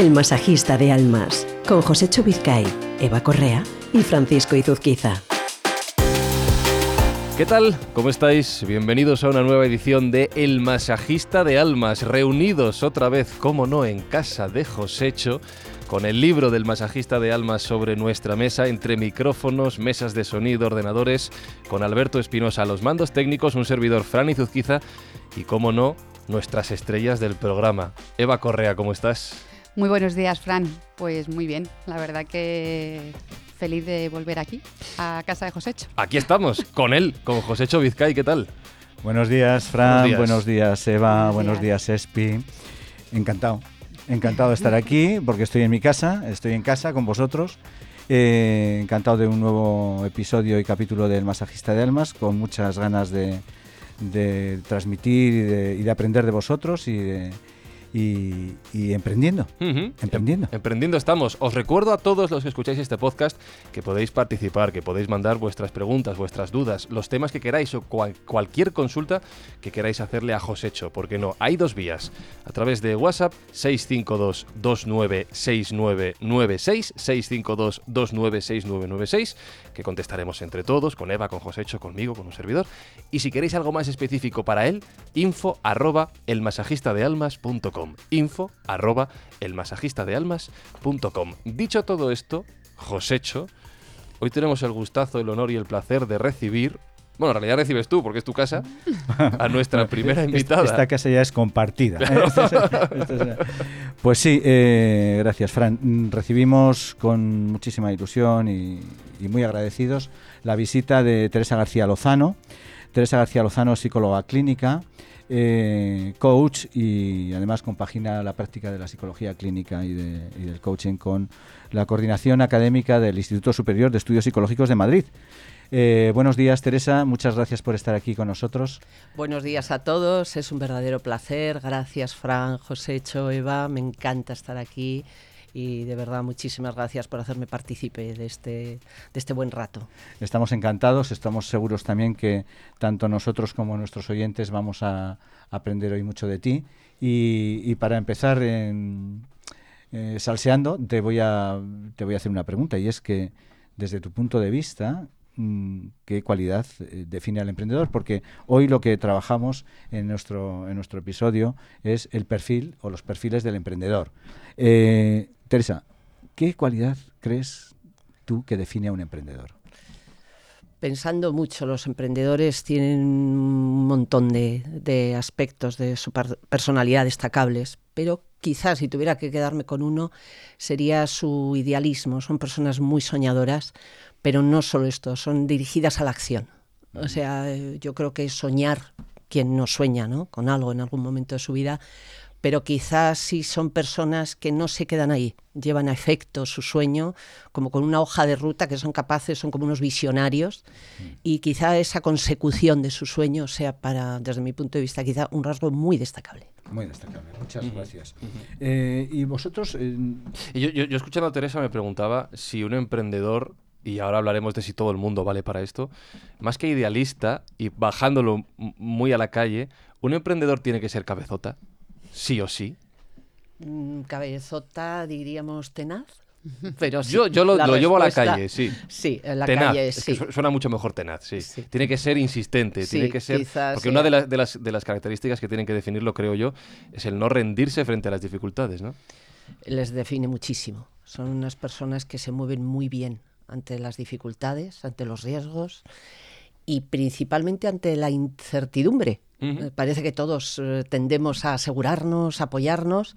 El masajista de almas, con José Chubizcay, Eva Correa y Francisco Izuzquiza. ¿Qué tal? ¿Cómo estáis? Bienvenidos a una nueva edición de El Masajista de Almas, reunidos otra vez, como no, en casa de Josecho, con el libro del Masajista de Almas sobre nuestra mesa, entre micrófonos, mesas de sonido, ordenadores, con Alberto Espinosa los mandos técnicos, un servidor Fran Izuzquiza y, como no, nuestras estrellas del programa. Eva Correa, ¿cómo estás? Muy buenos días, Fran. Pues muy bien, la verdad que feliz de volver aquí, a casa de Josecho. Aquí estamos, con él, con Josecho Vizcay, ¿qué tal? Buenos días, Fran. Buenos días, Eva. Buenos, días. Espi. Encantado. Encantado de estar aquí porque estoy en mi casa, estoy en casa con vosotros. Eh, encantado de un nuevo episodio y capítulo del Masajista de Almas, con muchas ganas de, transmitir y de, aprender de vosotros y de, y, emprendiendo. Emprendiendo. emprendiendo estamos. Os recuerdo a todos los que escucháis este podcast que podéis participar, que podéis mandar vuestras preguntas, vuestras dudas, los temas que queráis o cualquier consulta que queráis hacerle a Josecho. Porque no, hay dos vías. A través de WhatsApp 652 296996 652 296996 contestaremos entre todos, con Eva, con Josecho, conmigo, con un servidor. Y si queréis algo más específico para él, info arroba elmasajistadealmas.com info arroba elmasajistadealmas.com. Dicho todo esto, Josecho, hoy tenemos el gustazo, el honor y el placer de recibir bueno, en realidad recibes tú, porque es tu casa, a nuestra primera invitada. Esta, casa ya es compartida. ¿eh? pues sí, eh, gracias, Fran. Recibimos con muchísima ilusión y, muy agradecidos la visita de Teresa García Lozano. Teresa García Lozano, psicóloga clínica, eh, coach y además compagina la práctica de la psicología clínica y, del coaching con la coordinación académica del Instituto Superior de Estudios Psicológicos de Madrid. Eh, buenos días, Teresa. Muchas gracias por estar aquí con nosotros. Buenos días a todos. Es un verdadero placer. Gracias, Fran, José, Cho, Eva. Me encanta estar aquí y de verdad muchísimas gracias por hacerme partícipe de este, de este buen rato. Estamos encantados, estamos seguros también que tanto nosotros como nuestros oyentes vamos a aprender hoy mucho de ti. Y, para empezar, en, eh, salseando, te voy, a, te voy a hacer una pregunta y es que desde tu punto de vista, qué cualidad eh, define al emprendedor, porque hoy lo que trabajamos en nuestro, en nuestro episodio es el perfil o los perfiles del emprendedor. Eh, Teresa, ¿qué cualidad crees tú que define a un emprendedor? Pensando mucho, los emprendedores tienen un montón de, aspectos de su personalidad destacables, pero quizás si tuviera que quedarme con uno sería su idealismo. Son personas muy soñadoras, pero no solo esto, son dirigidas a la acción. O sea, yo creo que soñar quien no sueña ¿no? con algo en algún momento de su vida, pero quizás sí son personas que no se quedan ahí, llevan a efecto su sueño como con una hoja de ruta que son capaces, son como unos visionarios mm. y quizá esa consecución de su sueño sea para, desde mi punto de vista, quizá un rasgo muy destacable. Muy destacable, muchas gracias. Eh, y vosotros... Eh, yo, yo, escuchando a Teresa me preguntaba si un emprendedor y ahora hablaremos de si todo el mundo vale para esto, más que idealista y bajándolo muy a la calle, ¿un emprendedor tiene que ser cabezota? Sí o sí? Mm, cabezota, diríamos tenaz. Pero yo, yo lo, llevo a la calle, sí. Sí, en la calle, sí. suena mucho mejor tenaz, sí. Tiene que ser insistente, tiene que ser... Porque una de, las, de, las, de las características que tienen que definirlo, creo yo, es el no rendirse frente a las dificultades, ¿no? Les define muchísimo. Son unas personas que se mueven muy bien ante las dificultades, ante los riesgos y principalmente ante la incertidumbre Parece que todos eh, tendemos a asegurarnos, a apoyarnos.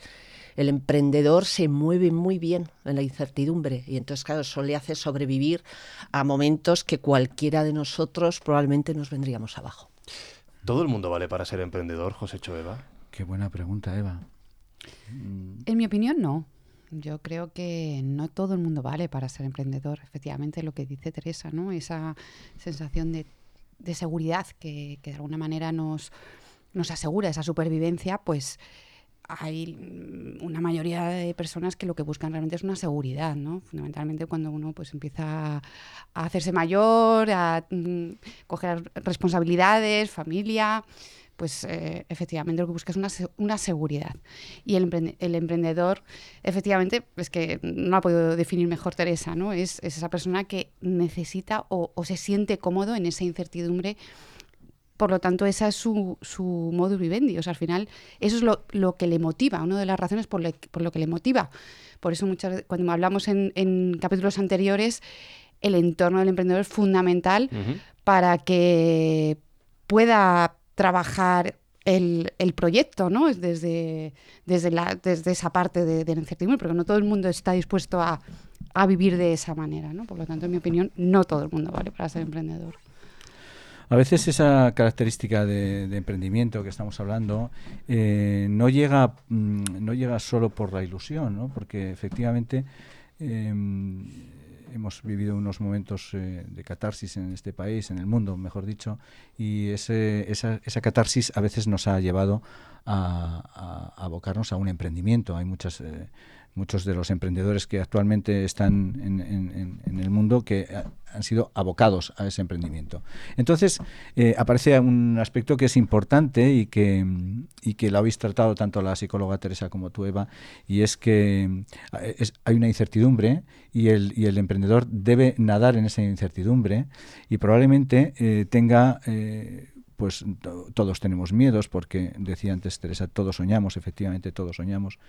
El emprendedor se mueve muy bien en la incertidumbre y entonces, claro, eso le hace sobrevivir a momentos que cualquiera de nosotros probablemente nos vendríamos abajo. ¿Todo el mundo vale para ser emprendedor, José Eva? Qué buena pregunta, Eva. En mi opinión, no. Yo creo que no todo el mundo vale para ser emprendedor. Efectivamente, lo que dice Teresa, ¿no? Esa sensación de de seguridad que, de alguna manera nos, nos asegura esa supervivencia, pues hay una mayoría de personas que lo que buscan realmente es una seguridad, ¿no? Fundamentalmente cuando uno pues empieza a hacerse mayor, a mm, coger responsabilidades, familia, pues eh, efectivamente lo que busca es una, una seguridad. Y el, el, emprendedor, efectivamente, es que no ha podido definir mejor Teresa, ¿no? Es, esa persona que necesita o, se siente cómodo en esa incertidumbre por lo tanto, esa es su, su modus vivendi. O sea, al final, eso es lo, lo, que le motiva, una de las razones por, por lo que le motiva. Por eso, muchas, cuando hablamos en, en capítulos anteriores, el entorno del emprendedor es fundamental para que pueda trabajar el, proyecto, ¿no? Desde, desde, la, desde esa parte de, la incertidumbre, porque no todo el mundo está dispuesto a, vivir de esa manera, ¿no? Por lo tanto, en mi opinión, no todo el mundo vale para ser emprendedor. A veces esa característica de, emprendimiento que estamos hablando eh, no, llega, mm, no llega solo por la ilusión, ¿no? porque efectivamente em, hemos vivido unos momentos eh, de catarsis en este país, en el mundo, mejor dicho, y ese, esa, esa, catarsis a veces nos ha llevado a, abocarnos a un emprendimiento. Hay muchas eh, muchos de los emprendedores que actualmente están en, el mundo que han sido abocados a ese emprendimiento. Entonces, eh, aparece un aspecto que es importante y que, y que lo habéis tratado tanto la psicóloga Teresa como tú, Eva, y es que eh, hay una incertidumbre y el, y el emprendedor debe nadar en esa incertidumbre y probablemente eh, tenga pues todos tenemos miedos, porque decía antes Teresa, todos soñamos, efectivamente todos soñamos,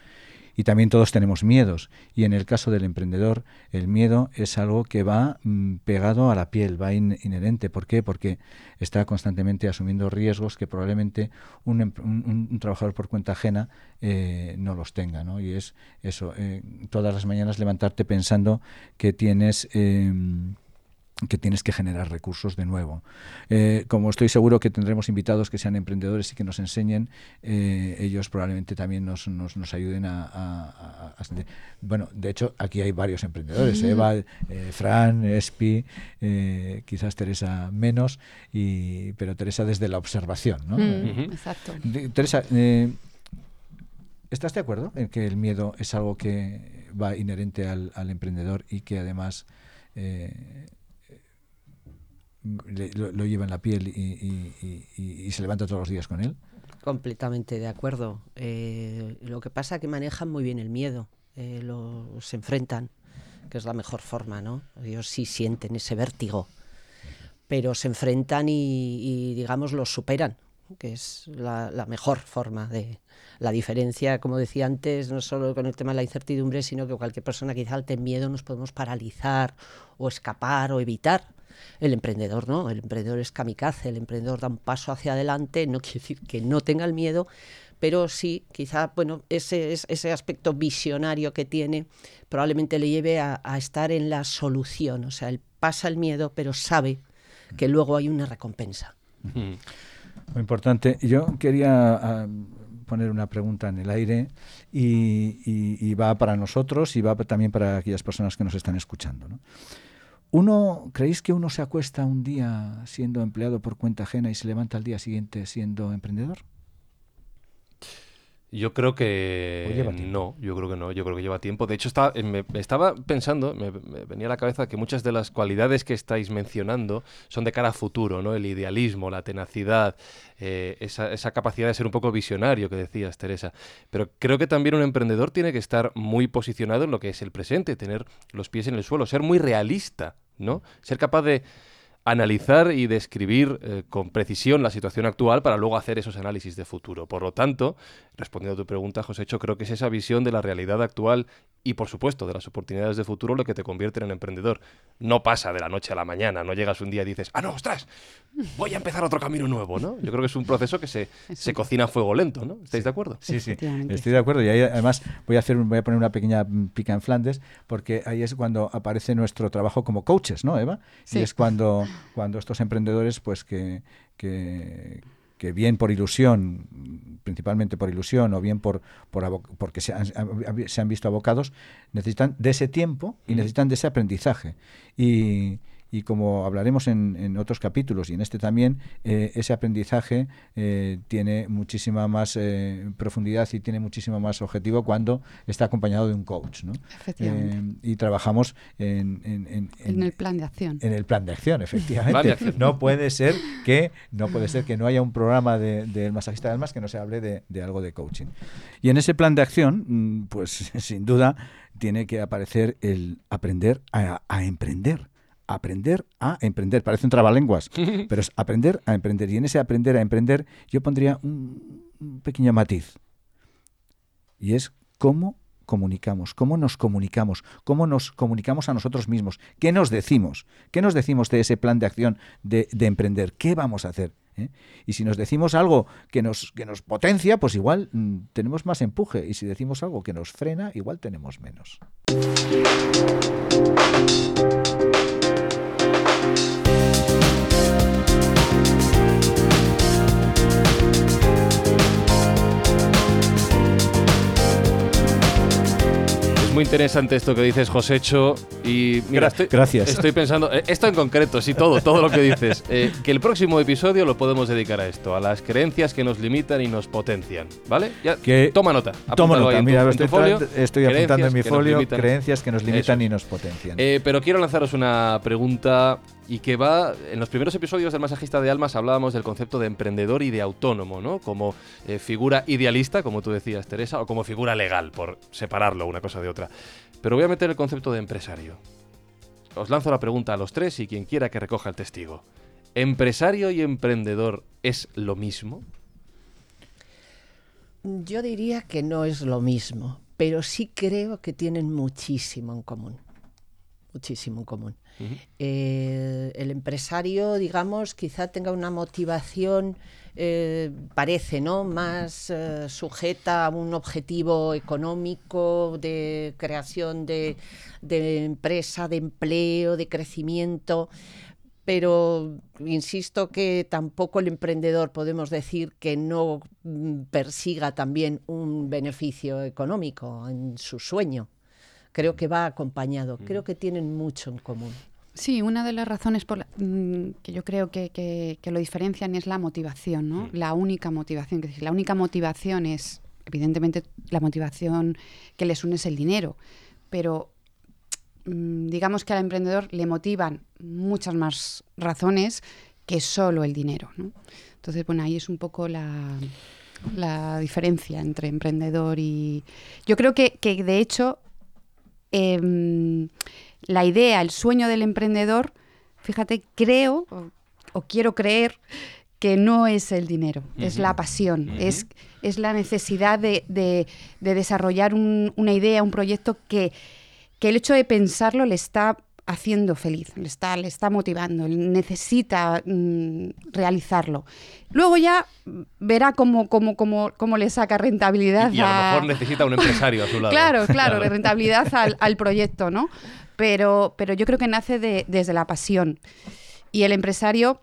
y también todos tenemos miedos. Y en el caso del emprendedor, el miedo es algo que va mm, pegado a la piel, va inherente. ¿Por qué? Porque está constantemente asumiendo riesgos que probablemente un, em, trabajador por cuenta ajena eh, no los tenga. ¿no? Y es eso, eh, todas las mañanas levantarte pensando que tienes... Em, que tienes que generar recursos de nuevo. Eh, como estoy seguro que tendremos invitados que sean emprendedores y que nos enseñen, eh, ellos probablemente también nos, nos, ayuden a, Bueno, de hecho, aquí hay varios emprendedores, Eva, eh, Fran, Espi, quizás Teresa menos, y, pero Teresa desde la observación. ¿no? Mm, exacto. Teresa, ¿estás de acuerdo en que el miedo es algo que va inherente al, al emprendedor y que además... Eh, lo, lleva en la piel y, se levanta todos los días con él. Completamente de acuerdo. Eh, lo que pasa es que manejan muy bien el miedo, eh, se enfrentan, que es la mejor forma, ¿no? Ellos sí sienten ese vértigo, pero se enfrentan y, digamos, los superan, que es la, la, mejor forma de... La diferencia, como decía antes, no solo con el tema de la incertidumbre, sino que cualquier persona que tenga miedo nos podemos paralizar o escapar o evitar el emprendedor no, el emprendedor es kamikaze, el emprendedor da un paso hacia adelante, no quiere decir que no tenga el miedo, pero sí, quizá, bueno, ese, ese aspecto visionario que tiene probablemente le lleve a, estar en la solución, o sea, él pasa el miedo, pero sabe que luego hay una recompensa. Muy importante. Yo quería ah, poner una pregunta en el aire y, y, va para nosotros y va también para aquellas personas que nos están escuchando. ¿no? Uno, ¿creéis que uno se acuesta un día siendo empleado por cuenta ajena y se levanta al día siguiente siendo emprendedor? Yo creo que no, yo creo que no, yo creo que lleva tiempo. De hecho, estaba, eh, me, estaba pensando, me, venía a la cabeza que muchas de las cualidades que estáis mencionando son de cara a futuro, ¿no? El idealismo, la tenacidad, eh, esa, esa, capacidad de ser un poco visionario que decías, Teresa. Pero creo que también un emprendedor tiene que estar muy posicionado en lo que es el presente, tener los pies en el suelo, ser muy realista ¿no? Ser capaz de analizar y describir eh, con precisión la situación actual para luego hacer esos análisis de futuro. Por lo tanto, respondiendo a tu pregunta, José, yo creo que es esa visión de la realidad actual y, por supuesto, de las oportunidades de futuro lo que te convierte en emprendedor. No pasa de la noche a la mañana, no llegas un día y dices, ah, no, ostras, voy a empezar otro camino nuevo, ¿no? Yo creo que es un proceso que se, se cocina a fuego lento, ¿no? ¿Estáis de acuerdo? Sí, sí, estoy de acuerdo. Y ahí, además, voy a, hacer, voy a poner una pequeña pica en Flandes, porque ahí es cuando aparece nuestro trabajo como coaches, ¿no, Eva? Y es cuando, cuando estos emprendedores, pues que, que que bien por ilusión, principalmente por ilusión o bien por, por porque se han, se han, visto abocados, necesitan de ese tiempo y necesitan de ese aprendizaje. Y, y como hablaremos en, otros capítulos y en este también, eh, ese aprendizaje eh, tiene muchísima más eh, profundidad y tiene muchísimo más objetivo cuando está acompañado de un coach. ¿no? y trabajamos en, en, el plan de acción. En el plan de acción, efectivamente. no puede ser que no puede ser que no haya un programa del de, masajista de almas que no se hable de, de algo de coaching. Y en ese plan de acción, mm, pues sin duda tiene que aparecer el aprender a, emprender aprender a emprender. Parece un trabalenguas, pero es aprender a emprender. Y en ese aprender a emprender yo pondría un, pequeño matiz. Y es cómo comunicamos, cómo nos comunicamos, cómo nos comunicamos a nosotros mismos, qué nos decimos, qué nos decimos de ese plan de acción de, de emprender, qué vamos a hacer. ¿eh? Y si nos decimos algo que nos, que nos potencia, pues igual mm, tenemos más empuje. Y si decimos algo que nos frena, igual tenemos menos. Muy interesante esto que dices, Josécho. Y mira, estoy, Gracias. Estoy pensando, eh, esto en concreto, sí, todo, todo lo que dices. Eh, que el próximo episodio lo podemos dedicar a esto, a las creencias que nos limitan y nos potencian. ¿Vale? Ya, que, toma nota. Toma nota, mira, estoy, estoy apuntando en mi folio creencias que nos limitan y nos potencian. Eh, pero quiero lanzaros una pregunta y que va, en los primeros episodios del Masajista de Almas hablábamos del concepto de emprendedor y de autónomo, ¿no? Como eh, figura idealista, como tú decías, Teresa, o como figura legal, por separarlo una cosa de otra. Pero voy a meter el concepto de empresario. Os lanzo la pregunta a los tres y quien quiera que recoja el testigo. ¿Empresario y emprendedor es lo mismo? Yo diría que no es lo mismo, pero sí creo que tienen muchísimo en común. Muchísimo en común. Eh, el empresario, digamos, quizá tenga una motivación, eh, parece, ¿no? Más eh, sujeta a un objetivo económico de creación de, empresa, de empleo, de crecimiento pero insisto que tampoco el emprendedor podemos decir que no mm, persiga también un beneficio económico en su sueño creo que va acompañado, creo que tienen mucho en común. Sí, una de las razones por mm, que yo creo que, lo diferencian es la motivación, ¿no? La única motivación, que la única motivación es, evidentemente, la motivación que les une es el dinero, pero mm, digamos que al emprendedor le motivan muchas más razones que solo el dinero, ¿no? Entonces, bueno, ahí es un poco la, la diferencia entre emprendedor y... Yo creo que, que de hecho, Em, la idea, el sueño del emprendedor, fíjate, creo o, quiero creer que no es el dinero, es la pasión, es, es la necesidad de, desarrollar una idea, un proyecto que, que el hecho de pensarlo le está haciendo feliz, le está, le está motivando, necesita mm, realizarlo. Luego ya verá cómo, cómo, cómo, cómo le saca rentabilidad. Y, a, lo mejor necesita un empresario a su lado. claro, claro, rentabilidad al, proyecto, ¿no? Pero, pero yo creo que nace desde la pasión. Y el empresario,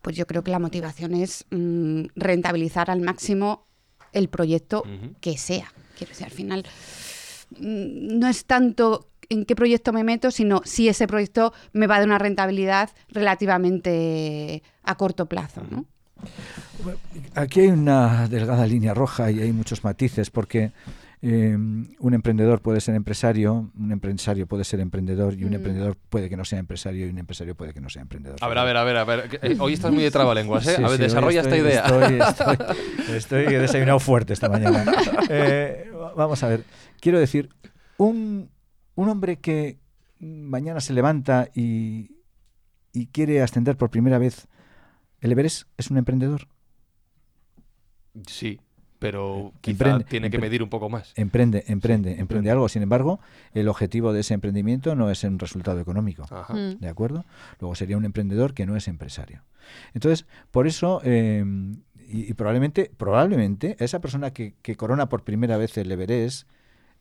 pues yo creo que la motivación es mm, rentabilizar al máximo el proyecto que sea. Quiero decir, al final mm, no es tanto en qué proyecto me meto, sino si ese proyecto me va a dar una rentabilidad relativamente a corto plazo. ¿no? Aquí hay una delgada línea roja y hay muchos matices porque eh, un emprendedor puede ser empresario, un empresario puede ser emprendedor y un mm. emprendedor puede que no sea empresario y un empresario puede que no sea emprendedor. A ver, a ver, a ver, a ver. Eh, hoy estás muy de trabalenguas, ¿eh? a ver, desarrolla esta idea. Estoy, estoy, desayunado fuerte esta mañana. Eh, vamos a ver, quiero decir, un, un hombre que mañana se levanta y, quiere ascender por primera vez el Everest es un emprendedor. Sí, pero quizá tiene que medir un poco más. Emprende, emprende, emprende algo. Sin embargo, el objetivo de ese emprendimiento no es un resultado económico. Mm. ¿De acuerdo? Luego sería un emprendedor que no es empresario. Entonces, por eso, eh, y, probablemente, probablemente, esa persona que, que, corona por primera vez el Everest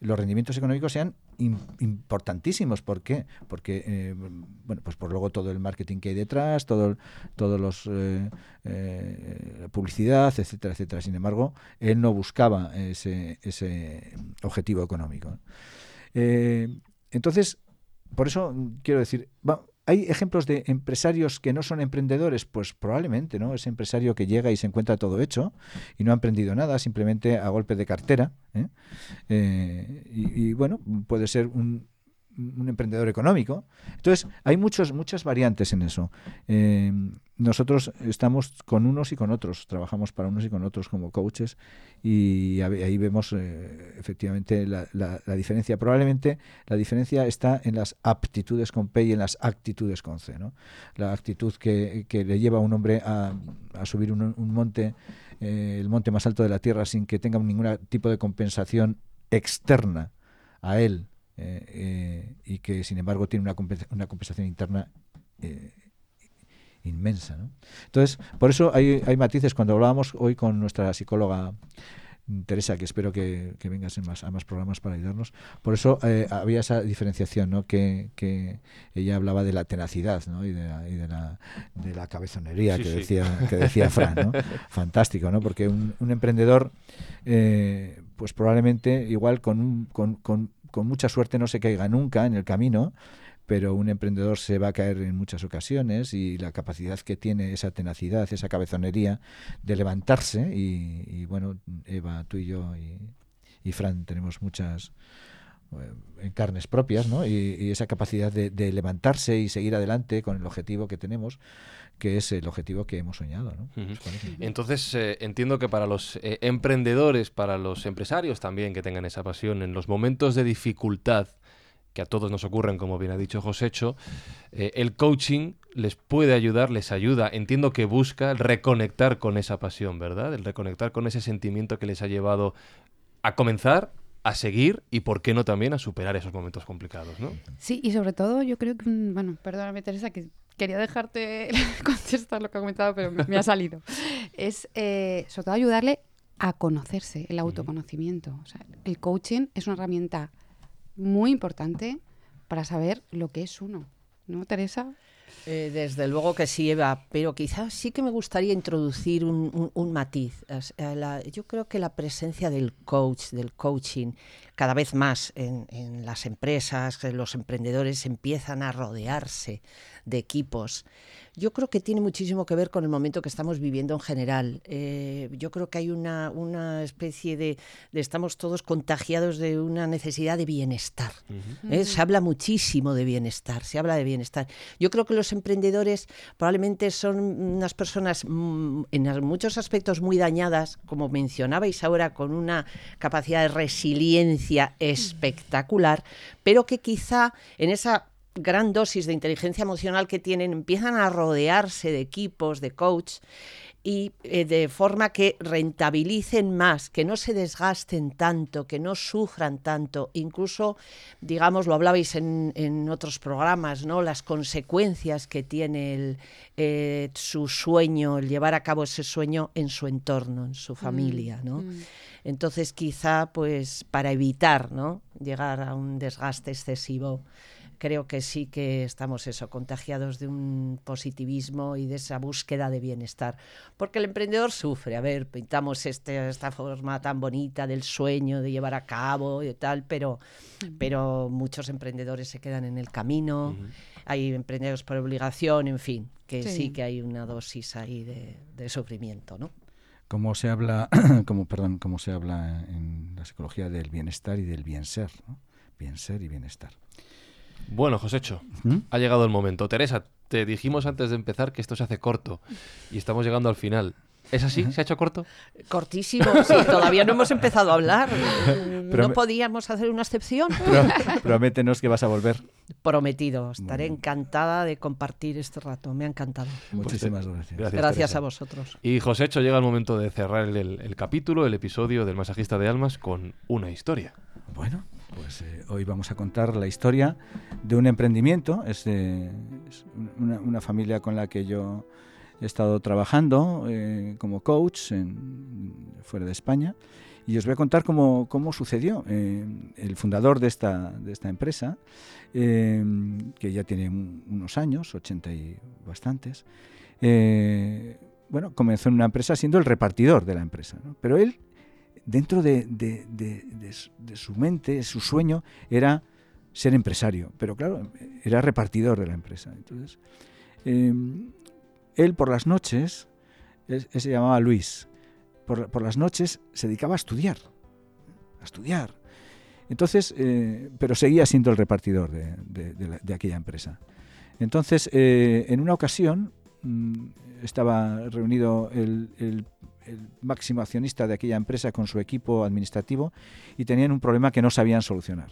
los rendimientos económicos sean importantísimos. ¿Por qué? Porque, eh, bueno, pues por luego todo el marketing que hay detrás, todo, todos los eh, eh, publicidad, etcétera, etcétera. Sin embargo, él no buscaba ese, ese objetivo económico. entonces, por eso quiero decir, ¿Hay ejemplos de empresarios que no son emprendedores? Pues probablemente, ¿no? Ese empresario que llega y se encuentra todo hecho y no ha emprendido nada, simplemente a golpe de cartera. ¿eh? Eh, y, bueno, puede ser un, un emprendedor económico. Entonces, hay muchos, muchas variantes en eso. Eh, nosotros estamos con unos y con otros, trabajamos para unos y con otros como coaches y ahí vemos eh, efectivamente la, diferencia. Probablemente la diferencia está en las aptitudes con P y en las actitudes con C. ¿no? La actitud que, le lleva a un hombre a, subir un, monte, eh, el monte más alto de la Tierra sin que tenga ningún tipo de compensación externa a él eh, eh, y que sin embargo tiene una, una compensación interna eh, inmensa. Entonces, por eso hay, hay, matices. Cuando hablábamos hoy con nuestra psicóloga Teresa, que espero que, que vengas en más, a más programas para ayudarnos, por eso había esa diferenciación, ¿no? que, que, ella hablaba de la tenacidad ¿no? y, de la, y de, la, de la cabezonería que, Decía, que decía Fran. ¿no? Fantástico, ¿no? porque un, un emprendedor, pues probablemente igual con, un, con, con con mucha suerte no se caiga nunca en el camino, pero un emprendedor se va a caer en muchas ocasiones y la capacidad que tiene esa tenacidad, esa cabezonería de levantarse y, bueno, Eva, tú y yo y, Fran tenemos muchas en carnes propias, ¿no? Y, esa capacidad de, levantarse y seguir adelante con el objetivo que tenemos, que es el objetivo que hemos soñado, ¿no? Entonces, eh, entiendo que para los eh, emprendedores, para los empresarios también que tengan esa pasión, en los momentos de dificultad que a todos nos ocurren, como bien ha dicho Josécho, el coaching les puede ayudar, les ayuda, entiendo que busca reconectar con esa pasión, ¿verdad? El reconectar con ese sentimiento que les ha llevado a comenzar a seguir y, por qué no, también a superar esos momentos complicados, ¿no? Sí, y sobre todo yo creo que, mm, bueno, perdóname Teresa, que quería dejarte contestar lo que ha comentado, pero me, ha salido. es, eh, sobre todo, ayudarle a conocerse, el autoconocimiento. O sea, el coaching es una herramienta muy importante para saber lo que es uno, ¿no, Teresa? Eh, desde luego que sí, Eva, pero quizás sí que me gustaría introducir un, matiz. Eh, yo creo que la presencia del coach, del coaching, cada vez más en, en las empresas, los emprendedores empiezan a rodearse de equipos yo creo que tiene muchísimo que ver con el momento que estamos viviendo en general. Eh, yo creo que hay una, una especie de, Estamos todos contagiados de una necesidad de bienestar. ¿eh? Se habla muchísimo de bienestar, se habla de bienestar. Yo creo que los emprendedores probablemente son unas personas mm, en muchos aspectos muy dañadas, como mencionabais ahora, con una capacidad de resiliencia espectacular, pero que quizá en esa gran dosis de inteligencia emocional que tienen, empiezan a rodearse de equipos, de coach, y eh, de forma que rentabilicen más, que no se desgasten tanto, que no sufran tanto, incluso, digamos, lo hablabais en, otros programas, ¿no? Las consecuencias que tiene el, eh, su sueño, el llevar a cabo ese sueño en su entorno, en su mm, familia, ¿no? Mm. Entonces, quizá, pues, para evitar, ¿no? Llegar a un desgaste excesivo creo que sí que estamos eso, contagiados de un positivismo y de esa búsqueda de bienestar. Porque el emprendedor sufre, a ver, pintamos este, esta forma tan bonita del sueño, de llevar a cabo y tal, pero, pero muchos emprendedores se quedan en el camino, hay emprendedores por obligación, en fin, que sí, que hay una dosis ahí de, sufrimiento, ¿no? como se habla, como perdón, como se habla en la psicología del bienestar y del bien ser, ¿no? bien ser y bienestar. Bueno, Josécho, ¿Mm? ha llegado el momento. Teresa, te dijimos antes de empezar que esto se hace corto y estamos llegando al final. ¿Es así? ¿Se ha hecho corto? Cortísimo, sí. Todavía no hemos empezado a hablar. ¿No podíamos hacer una excepción? prométenos que vas a volver. Prometido. Estaré encantada de compartir este rato. Me ha encantado. Muchísimas gracias. Gracias, a vosotros. Y Josécho, llega el momento de cerrar el capítulo, el episodio del Masajista de Almas con una historia. Bueno, pues eh, hoy vamos a contar la historia de un emprendimiento. Es, una, familia con la que yo he estado trabajando eh, como coach fuera de España. Y os voy a contar cómo, sucedió. Eh, el fundador de esta, de esta empresa, que ya tiene unos años, 80 y bastantes, bueno, comenzó en una empresa siendo el repartidor de la empresa. Pero él dentro de, su mente, su sueño, era ser empresario, pero claro, era repartidor de la empresa. Entonces, em, él por las noches, él, se llamaba Luis, por, las noches se dedicaba a estudiar, a estudiar. Entonces, eh, pero seguía siendo el repartidor de, aquella empresa. Entonces, eh, en una ocasión, mm, estaba reunido el, máximo accionista de aquella empresa con su equipo administrativo y tenían un problema que no sabían solucionar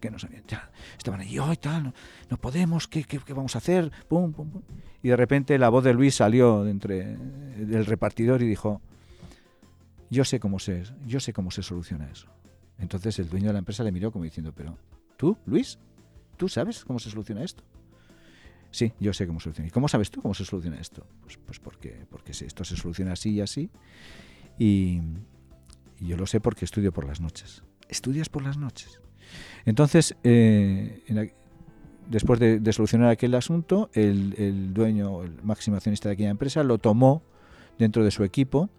que no sabían, ya, estaban ahí, oh, tal, no, podemos, ¿qué, ¿qué, vamos a hacer? Pum, pum, pum. Y de repente la voz de Luis salió entre del repartidor y dijo, yo sé cómo se, yo sé cómo se soluciona eso. Entonces el dueño de la empresa le miró como diciendo, pero tú, Luis, ¿tú sabes cómo se soluciona esto? Sí, yo sé cómo se soluciona. ¿Y cómo sabes tú cómo se soluciona esto? Pues, pues porque, porque esto se soluciona así y así. Y, yo lo sé porque estudio por las noches. ¿Estudias por las noches? Entonces, eh, después de, solucionar aquel asunto, el, dueño, el máximo accionista de aquella empresa, lo tomó dentro de su equipo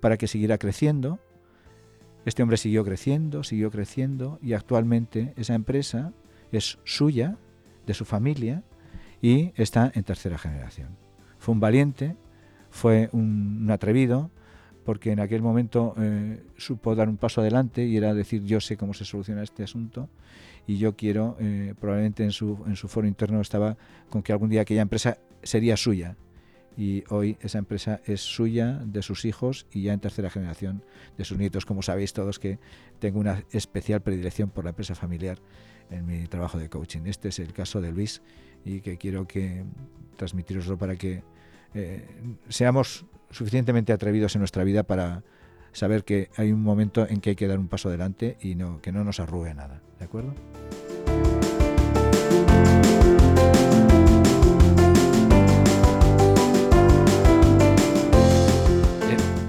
para que siguiera creciendo. Este hombre siguió creciendo, siguió creciendo y actualmente esa empresa es suya, de su familia y está en tercera generación. Fue un valiente, fue un atrevido, porque en aquel momento eh, supo dar un paso adelante y era decir yo sé cómo se soluciona este asunto y yo quiero, eh, probablemente en su, en su foro interno estaba con que algún día aquella empresa sería suya y hoy esa empresa es suya, de sus hijos y ya en tercera generación de sus nietos, como sabéis todos que tengo una especial predilección por la empresa familiar en mi trabajo de coaching. Este es el caso de Luis y que quiero que transmitiroslo para que eh, seamos suficientemente atrevidos en nuestra vida para saber que hay un momento en que hay que dar un paso adelante y no, que no nos arrugue nada. ¿De acuerdo?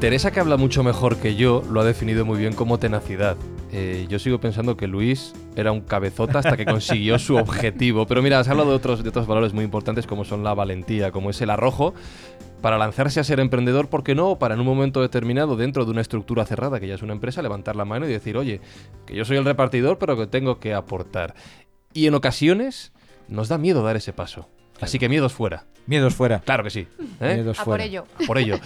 Teresa, que habla mucho mejor que yo, lo ha definido muy bien como tenacidad. Eh, yo sigo pensando que Luis era un cabezota hasta que consiguió su objetivo. Pero mira, has hablado de otros, de otros valores muy importantes como son la valentía, como es el arrojo para lanzarse a ser emprendedor, ¿por qué no? Para en un momento determinado, dentro de una estructura cerrada, que ya es una empresa, levantar la mano y decir, oye, que yo soy el repartidor, pero que tengo que aportar. Y en ocasiones nos da miedo dar ese paso. Así que miedos fuera. Miedos fuera. Claro que sí. ¿eh? Miedos a por ello. por ello.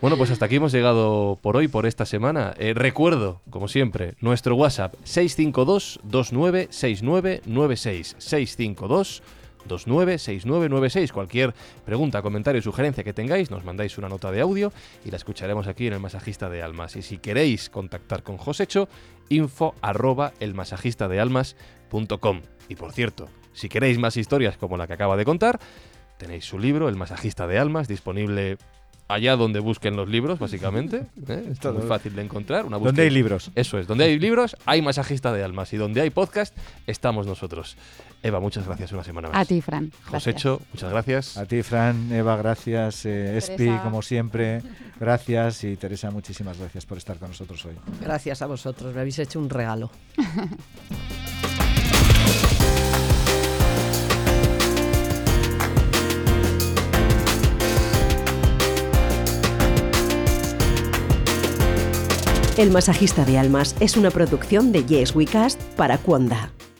Bueno, pues hasta aquí hemos llegado por hoy, por esta semana. Eh, recuerdo, como siempre, nuestro WhatsApp 652 296996 652 296996. Cualquier pregunta, comentario, sugerencia que tengáis, nos mandáis una nota de audio y la escucharemos aquí en el Masajista de Almas. Y si queréis contactar con Josecho, info arroba elmasajistadealmas.com. Y por cierto, si queréis más historias como la que acaba de contar, tenéis su libro, El Masajista de Almas, disponible allá donde busquen los libros, básicamente. ¿eh? Es muy fácil de encontrar. Una donde hay libros. Eso es, donde hay libros hay masajista de almas y donde hay podcast estamos nosotros. Eva, muchas gracias una semana más. A ti, Fran. Josécho, muchas gracias. A ti, Fran. Eva, gracias. Eh, Espi, como siempre, gracias. Y Teresa, muchísimas gracias por estar con nosotros hoy. Gracias a vosotros, me habéis hecho un regalo. El masajista de almas es una producción de Yes We Cast para Cuonda.